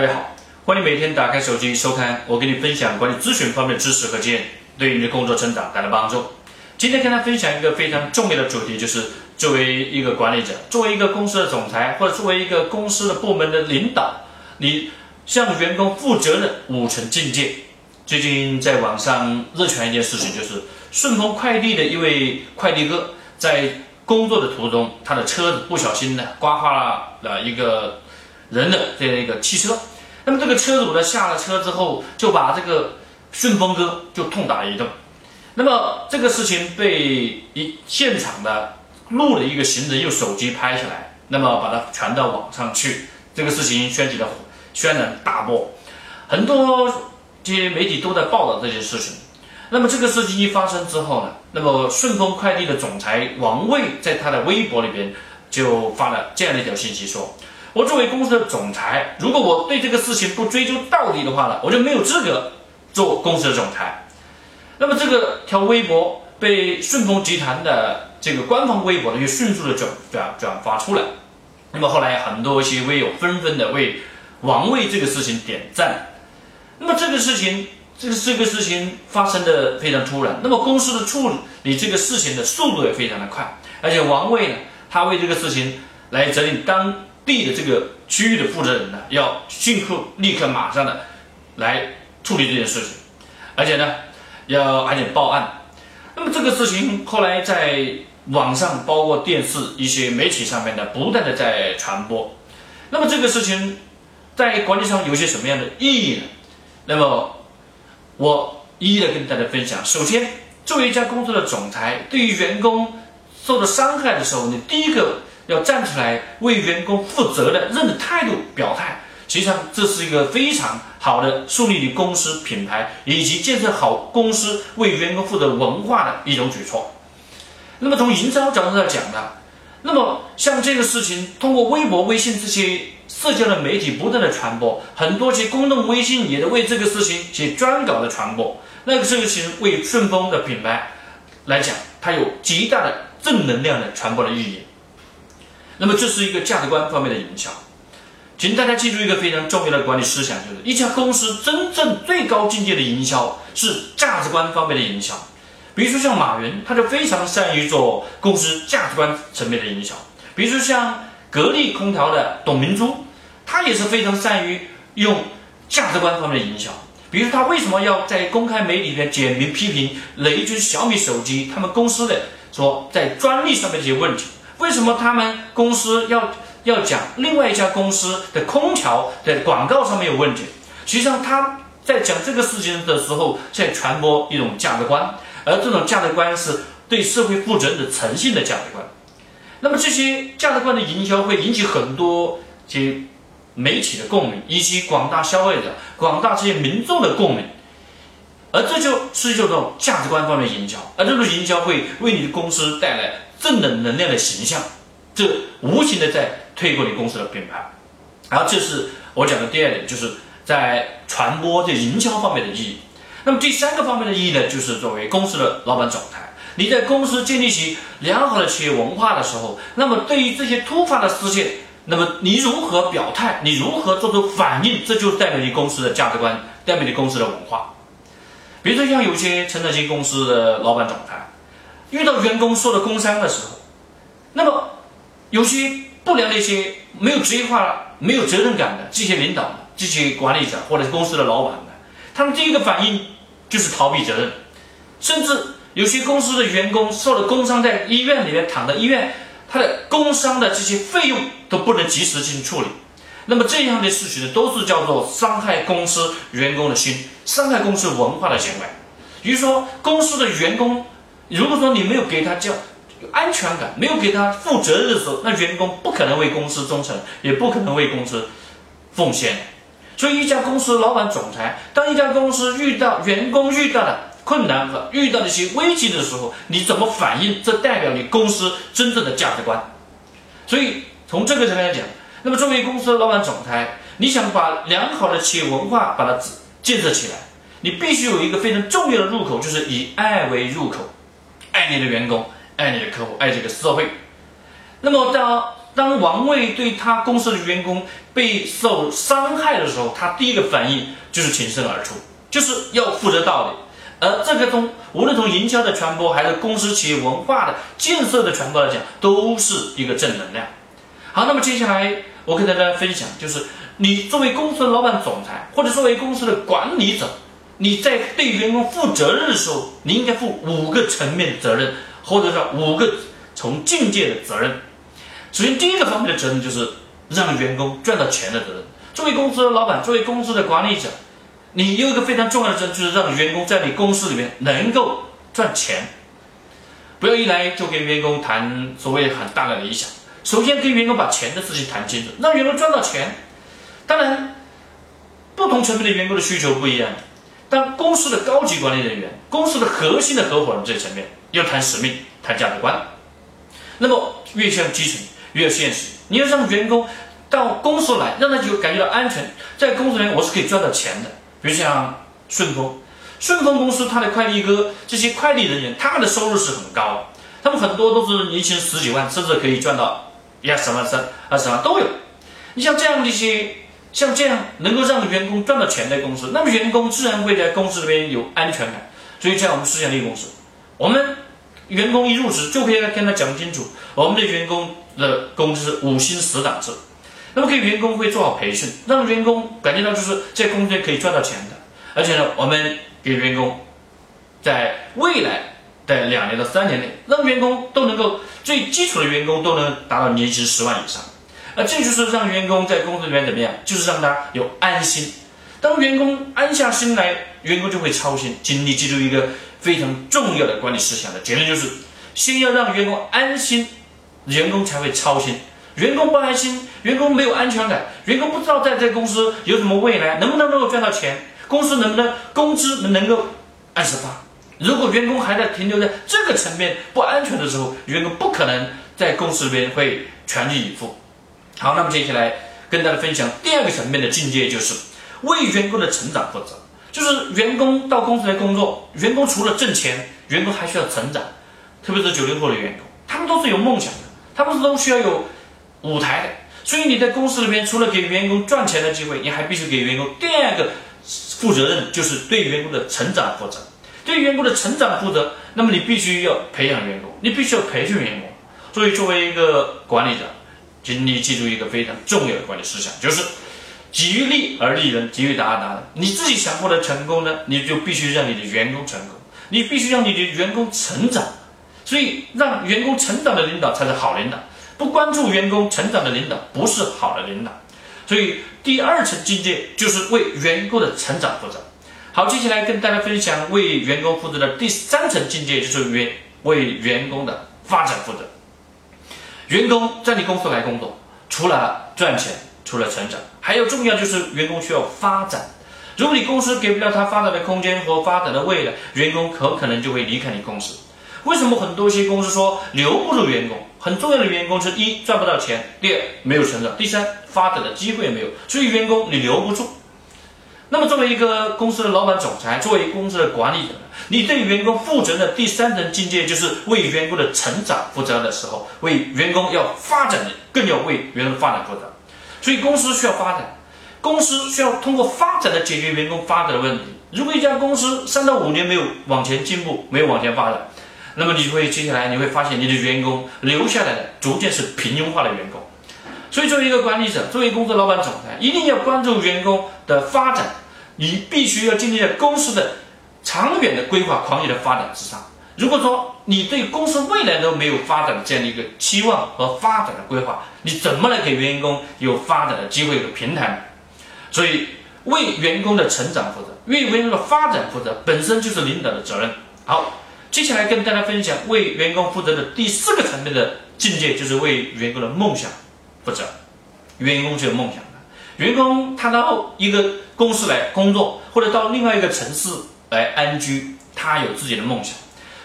大家好，欢迎每天打开手机收看我给你分享管理咨询方面的知识和经验，对你的工作成长带来帮助。今天跟大家分享一个非常重要的主题，就是作为一个管理者，作为一个公司的总裁，或者作为一个公司的部门的领导，你向员工负责的五层境界。最近在网上热传一件事情，就是顺丰快递的一位快递哥在工作的途中，他的车子不小心呢刮花了一个。人的这样一个汽车，那么这个车主呢下了车之后，就把这个顺丰哥就痛打一顿。那么这个事情被一现场的录了一个行人用手机拍下来，那么把它传到网上去，这个事情掀起了轩然大波，很多这些媒体都在报道这件事情。那么这个事情一发生之后呢，那么顺丰快递的总裁王卫在他的微博里边就发了这样的一条信息说。我作为公司的总裁，如果我对这个事情不追究到底的话呢，我就没有资格做公司的总裁。那么这个条微博被顺丰集团的这个官方微博呢，就迅速的转转转发出来。那么后来很多一些微友纷纷的为王卫这个事情点赞。那么这个事情，这个这个事情发生的非常突然。那么公司的处理这个事情的速度也非常的快，而且王卫呢，他为这个事情来责令当。B 的这个区域的负责人呢，要迅速、立刻、马上的来处理这件事情，而且呢，要赶紧报案。那么这个事情后来在网上，包括电视一些媒体上面呢，不断的在传播。那么这个事情在管理上有些什么样的意义呢？那么我一一的跟大家分享。首先，作为一家公司的总裁，对于员工受到伤害的时候，你第一个。要站出来为员工负责的认的态度表态，实际上这是一个非常好的树立你公司品牌以及建设好公司为员工负责文化的一种举措。那么从营销角度上讲呢，那么像这个事情通过微博、微信这些社交的媒体不断的传播，很多些公众微信也在为这个事情写专稿的传播，那个事情为顺丰的品牌来讲，它有极大的正能量的传播的意义。那么这是一个价值观方面的营销，请大家记住一个非常重要的管理思想，就是一家公司真正最高境界的营销是价值观方面的营销。比如说像马云，他就非常善于做公司价值观层面的营销；比如说像格力空调的董明珠，他也是非常善于用价值观方面的营销。比如他为什么要在公开媒体里面简明批评雷军小米手机他们公司的说在专利上面这些问题？为什么他们公司要要讲另外一家公司的空调的广告上面有问题？实际上他在讲这个事情的时候，在传播一种价值观，而这种价值观是对社会负责任的诚信的价值观。那么这些价值观的营销会引起很多些媒体的共鸣，以及广大消费者、广大这些民众的共鸣，而这就是叫做价值观方面的营销，而这种营销会为你的公司带来。正能能量的形象，这无形的在推广你公司的品牌，然后这是我讲的第二点，就是在传播这营销方面的意义。那么第三个方面的意义呢，就是作为公司的老板总裁，你在公司建立起良好的企业文化的时候，那么对于这些突发的事件，那么你如何表态，你如何做出反应，这就代表你公司的价值观，代表你公司的文化。比如说像有些成长型公司的老板总裁。遇到员工受了工伤的时候，那么有些不良的一些没有职业化、没有责任感的这些领导、这些管理者或者公司的老板们，他们第一个反应就是逃避责任，甚至有些公司的员工受了工伤，在医院里面躺在医院，他的工伤的这些费用都不能及时进行处理。那么这样的事情呢，都是叫做伤害公司员工的心、伤害公司文化的行为。比如说，公司的员工。如果说你没有给他叫安全感，没有给他负责任的时候，那员工不可能为公司忠诚，也不可能为公司奉献。所以，一家公司老板、总裁，当一家公司遇到员工遇到的困难和遇到的一些危机的时候，你怎么反应？这代表你公司真正的价值观。所以，从这个层面来讲，那么作为公司的老板、总裁，你想把良好的企业文化把它建设起来，你必须有一个非常重要的入口，就是以爱为入口。爱你的员工，爱你的客户，爱这个社会。那么，当当王卫对他公司的员工被受伤害的时候，他第一个反应就是挺身而出，就是要负责到底。而这个从无论从营销的传播，还是公司企业文化的建设的传播来讲，都是一个正能量。好，那么接下来我跟大家分享，就是你作为公司的老板、总裁，或者作为公司的管理者，你在对员工负责任的时候，你应该负五个层面的责任，或者说五个从境界的责任。首先，第一个方面的责任就是让员工赚到钱的责任。作为公司的老板，作为公司的管理者。你有一个非常重要的责任，就是让员工在你公司里面能够赚钱。不要一来就跟员工谈所谓很大的理想。首先跟员工把钱的事情谈清楚，让员工赚到钱。当然，不同层面的员工的需求不一样。当公司的高级管理人员、公司的核心的合伙人这层面要谈使命、谈价值观，那么越向基层越现实。你要让员工到公司来，让他就感觉到安全，在公司里面我是可以赚到钱的。比如像顺丰，顺丰公司它的快递哥这些快递人员，他们的收入是很高，他们很多都是年薪十几万，甚至可以赚到一二十万、三二十万都有。你像这样的一些，像这样能够让员工赚到钱的公司，那么员工自然会在公司里边有安全感。所以在我们思想力公司，我们员工一入职就可以跟他讲清楚，我们的员工的工资是五星十档制。那么给员工会做好培训，让员工感觉到就是在公司可以赚到钱的，而且呢，我们给员工在未来的两年到三年内，让员工都能够最基础的员工都能达到年薪十万以上，而这就是让员工在公司里面怎么样，就是让他有安心。当员工安下心来，员工就会操心。请你记住一个非常重要的管理思想的结论就是：先要让员工安心，员工才会操心。员工不安心，员工没有安全感，员工不知道在这公司有什么未来，能不能能够赚到钱，公司能不能工资能能够按时发。如果员工还在停留在这个层面不安全的时候，员工不可能在公司里面会全力以赴。好，那么接下来跟大家分享第二个层面的境界，就是为员工的成长负责。就是员工到公司来工作，员工除了挣钱，员工还需要成长。特别是九零后的员工，他们都是有梦想的，他们都需要有。舞台的，所以你在公司里面，除了给员工赚钱的机会，你还必须给员工第二个负责任，就是对员工的成长负责。对员工的成长负责，那么你必须要培养员工，你必须要培训员工。所以，作为一个管理者，请你记住一个非常重要的管理思想，就是己欲立而立人，己欲达而达人。你自己想获得成功呢，你就必须让你的员工成功，你必须让你的员工成长。所以，让员工成长的领导才是好领导。不关注员工成长的领导不是好的领导，所以第二层境界就是为员工的成长负责。好，接下来跟大家分享为员工负责的第三层境界，就是员为员工的发展负责。员工在你公司来工作，除了赚钱，除了成长，还有重要就是员工需要发展。如果你公司给不了他发展的空间和发展的未来，员工很可能就会离开你公司。为什么很多些公司说留不住员工？很重要的员工是一赚不到钱，第二没有成长，第三发展的机会也没有，所以员工你留不住。那么作为一个公司的老板、总裁，作为公司的管理者，你对员工负责的第三层境界就是为员工的成长负责的时候，为员工要发展的更要为员工发展负责。所以公司需要发展，公司需要通过发展来解决员工发展的问题。如果一家公司三到五年没有往前进步，没有往前发展，那么你会接下来你会发现你的员工留下来的逐渐是平庸化的员工，所以作为一个管理者，作为公司老板总裁，一定要关注员工的发展，你必须要建立在公司的长远的规划狂野的发展之上。如果说你对公司未来都没有发展的这样的一个期望和发展的规划，你怎么来给员工有发展的机会和平台？所以为员工的成长负责，为员工的发展负责，本身就是领导的责任。好。接下来跟大家分享为员工负责的第四个层面的境界，就是为员工的梦想负责。员工是有梦想的，员工他到一个公司来工作，或者到另外一个城市来安居，他有自己的梦想。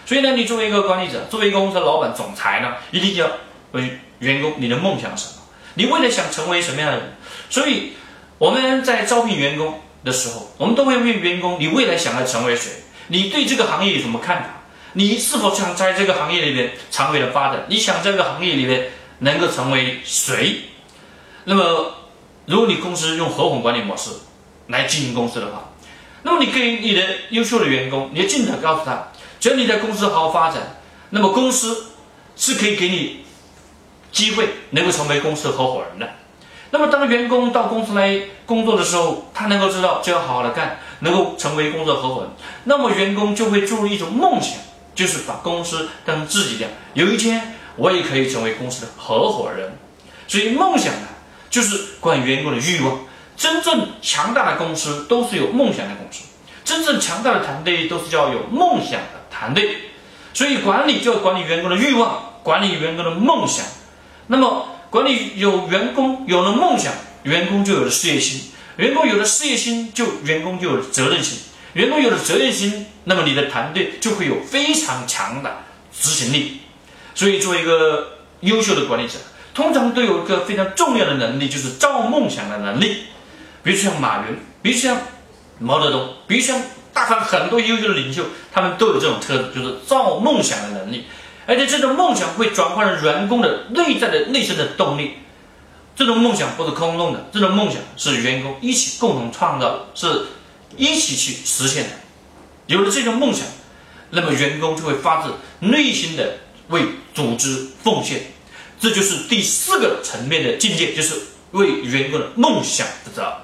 所以呢，你作为一个管理者，作为一个公司的老板、总裁呢，一定要问员工你的梦想是什么？你未来想成为什么样的人？所以我们在招聘员工的时候，我们都会问员工：你未来想要成为谁？你对这个行业有什么看法？你是否想在这个行业里面长远的发展？你想在这个行业里面能够成为谁。那么，如果你公司用合伙管理模式来经营公司的话，那么你给你的优秀的员工，你要尽早告诉他，只要你在公司好好发展，那么公司是可以给你机会，能够成为公司合伙人的。那么，当员工到公司来工作的时候，他能够知道就要好好的干，能够成为工作合伙人，那么员工就会注入一种梦想，就是把公司当成自己的。有一天，我也可以成为公司的合伙人。所以，梦想呢，就是关于员工的欲望。真正强大的公司都是有梦想的公司，真正强大的团队都是叫有梦想的团队。所以管理就要管理员工的欲望，管理员工的梦想。那么管理有员工有了梦想，员工就有了事业心，员工有了事业心，就员工就有了责任心，员工有了责任心，那么你的团队就会有非常强的执行力。所以作为一个优秀的管理者，通常都有一个非常重要的能力，就是造梦想的能力。比如像马云，比如像毛泽东，比如像大凡很多优秀的领袖，他们都有这种特质，就是造梦想的能力。而且这种梦想会转化成员工的内在的内生的动力。这种梦想不是空洞的，这种梦想是员工一起共同创造，是一起去实现的。有了这种梦想，那么员工就会发自内心的为组织奉献。这就是第四个层面的境界，就是为员工的梦想负责。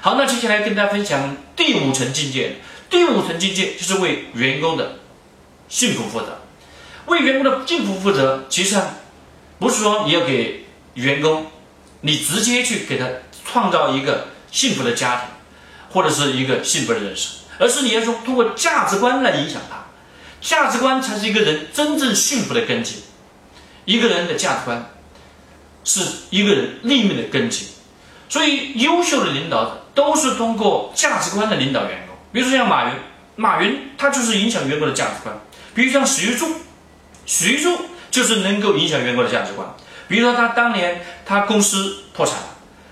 好，那接下来跟大家分享第五层境界。第五层境界就是为员工的幸福负责。为员工的幸福负责，其实啊不是说你要给员工，你直接去给他创造一个幸福的家庭，或者是一个幸福的人生，而是你要说通过价值观来影响他。价值观才是一个人真正幸福的根基。一个人的价值观是一个人立命的根基。所以，优秀的领导者都是通过价值观的领导员工。比如说像马云，马云他就是影响员工的价值观。比如像史玉柱，史玉柱就是能够影响员工的价值观。比如说他当年他公司破产了，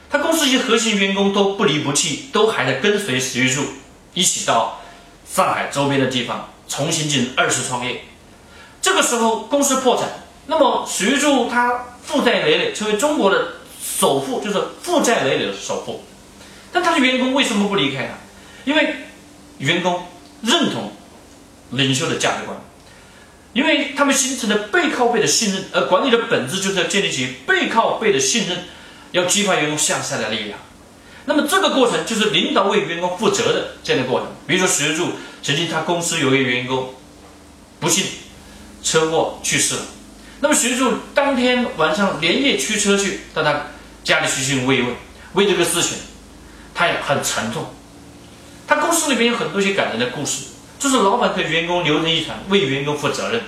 他公司一些核心员工都不离不弃，都还在跟随史玉柱一起到上海周边的地方重新进行二次创业。这个时候公司破产，那么史玉柱他负债累累，成为中国的。首富就是负债累累的首富，但他的员工为什么不离开他？因为员工认同领袖的价值观，因为他们形成了背靠背的信任，而管理的本质就是要建立起背靠背的信任，要激发员工向上的力量。那么这个过程就是领导为员工负责的这样的过程。比如说徐志柱曾经他公司有一个员工不幸车祸去世了，那么徐志柱当天晚上连夜驱车去到他。家里去行慰问，为这个事情，他也很沉重。他公司里面有很多些感人的故事，这是老板对员工流传遗传，为员工负责任。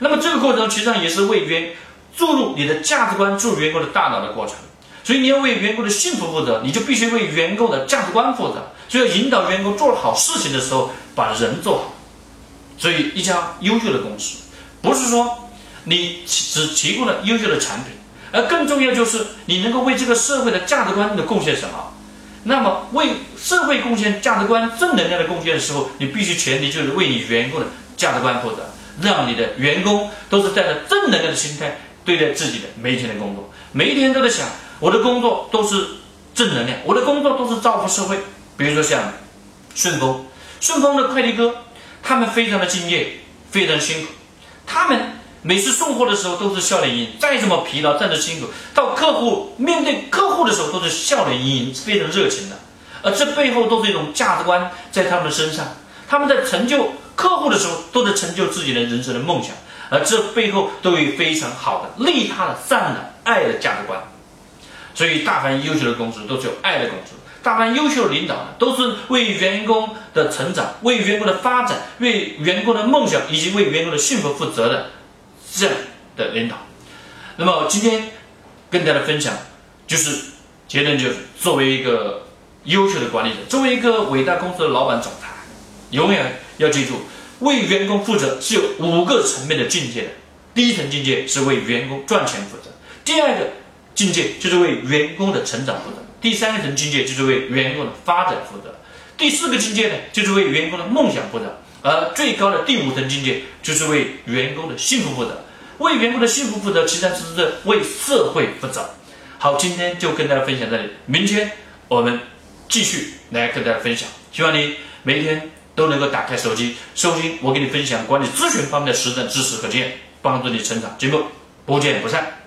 那么这个过程实际上也是为员注入你的价值观，注入员工的大脑的过程。所以你要为员工的幸福负责，你就必须为员工的价值观负责。所以要引导员工做好事情的时候，把人做好。所以一家优秀的公司，不是说你只提供了优秀的产品。而更重要就是你能够为这个社会的价值观的贡献什么？那么为社会贡献价值观正能量的贡献的时候，你必须前提就是为你员工的价值观负责，让你的员工都是带着正能量的心态对待自己的每一天的工作，每一天都在想我的工作都是正能量，我的工作都是造福社会。比如说像顺丰，顺丰的快递哥，他们非常的敬业，非常辛苦，他们。每次送货的时候都是笑脸盈盈，再怎么疲劳，再怎么辛苦，到客户面对客户的时候都是笑脸盈盈，非常热情的。而这背后都是一种价值观在他们身上，他们在成就客户的时候，都在成就自己的人生的梦想。而这背后都有非常好的利他的善的爱的价值观。所以，大凡优秀的公司都是有爱的公司，大凡优秀的领导呢，都是为员工的成长、为员工的发展、为员工的梦想以及为员工的幸福负责的。这样的领导，那么今天跟大家分享就是结论就是，作为一个优秀的管理者，作为一个伟大公司的老板总裁，永远要记住，为员工负责是有五个层面的境界的。第一层境界是为员工赚钱负责，第二个境界就是为员工的成长负责，第三个层境界就是为员工的发展负责，第四个境界呢就是为员工的梦想负责，而最高的第五层境界就是为员工的幸福负责。为员工的幸福负责，其他是为社会负责。好，今天就跟大家分享这里，明天我们继续来跟大家分享。希望你每天都能够打开手机收听我给你分享管理咨询方面的实战知识和经验，帮助你成长进步，不见不散。